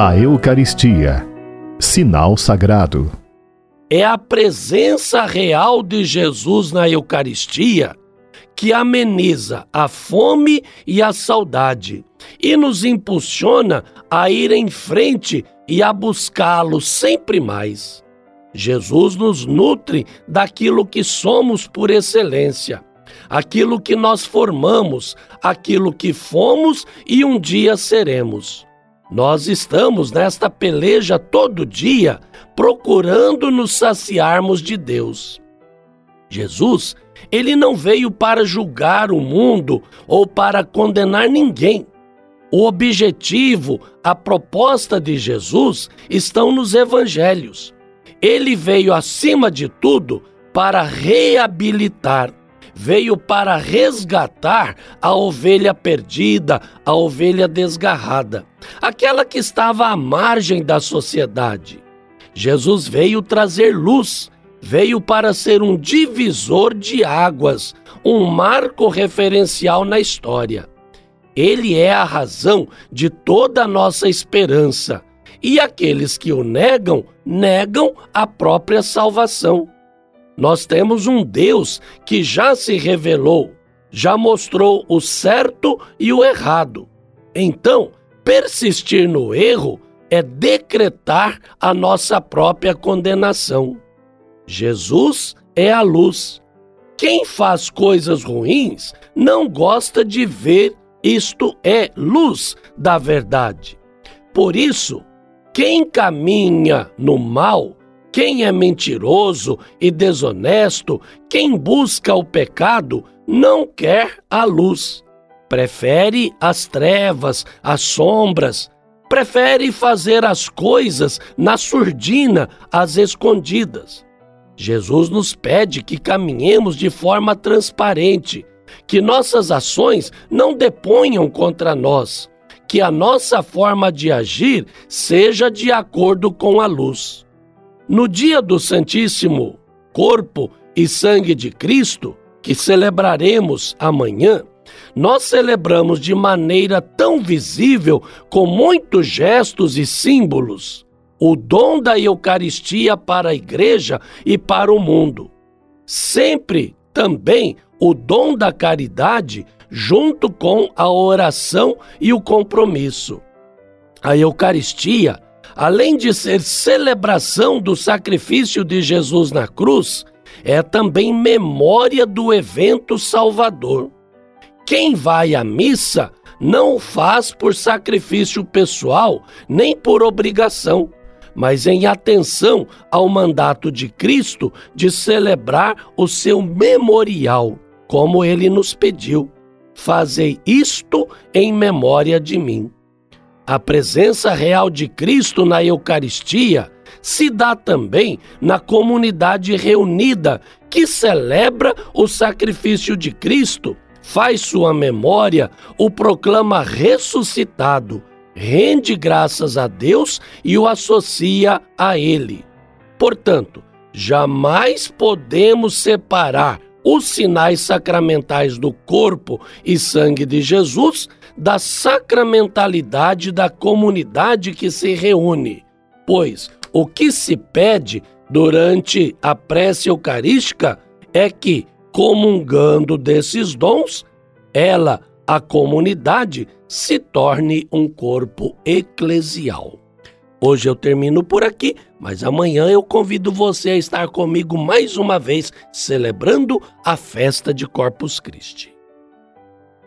A Eucaristia, sinal sagrado. É a presença real de Jesus na Eucaristia que ameniza a fome e a saudade e nos impulsiona a ir em frente e a buscá-lo sempre mais. Jesus nos nutre daquilo que somos por excelência, aquilo que nós formamos, aquilo que fomos e um dia seremos. Nós estamos nesta peleja todo dia, procurando nos saciarmos de Deus. Jesus, ele não veio para julgar o mundo ou para condenar ninguém. O objetivo, a proposta de Jesus estão nos evangelhos. Ele veio, acima de tudo, para reabilitar, veio para resgatar a ovelha perdida, a ovelha desgarrada, aquela que estava à margem da sociedade. Jesus veio trazer luz, veio para ser um divisor de águas, um marco referencial na história. Ele é a razão de toda a nossa esperança e aqueles que o negam, negam a própria salvação. Nós temos um Deus que já se revelou, já mostrou o certo e o errado. Então, persistir no erro é decretar a nossa própria condenação. Jesus é a luz. Quem faz coisas ruins não gosta de ver isto é luz da verdade. Por isso, quem caminha no mal, quem é mentiroso e desonesto, quem busca o pecado, não quer a luz. Prefere as trevas, as sombras, prefere fazer as coisas na surdina, às escondidas. Jesus nos pede que caminhemos de forma transparente, que nossas ações não deponham contra nós, que a nossa forma de agir seja de acordo com a luz. No dia do Santíssimo Corpo e Sangue de Cristo, que celebraremos amanhã, nós celebramos de maneira tão visível, com muitos gestos e símbolos, o dom da Eucaristia para a Igreja e para o mundo. Sempre também o dom da caridade junto com a oração e o compromisso. A Eucaristia, além de ser celebração do sacrifício de Jesus na cruz, é também memória do evento salvador. Quem vai à missa não o faz por sacrifício pessoal nem por obrigação, mas em atenção ao mandato de Cristo de celebrar o seu memorial, como ele nos pediu. Fazei isto em memória de mim. A presença real de Cristo na Eucaristia se dá também na comunidade reunida que celebra o sacrifício de Cristo, faz sua memória, o proclama ressuscitado, rende graças a Deus e o associa a Ele. Portanto, jamais podemos separar os sinais sacramentais do corpo e sangue de Jesus da sacramentalidade da comunidade que se reúne. Pois o que se pede durante a prece eucarística é que, comungando desses dons, ela, a comunidade, se torne um corpo eclesial. Hoje eu termino por aqui, mas amanhã eu convido você a estar comigo mais uma vez celebrando a festa de Corpus Christi.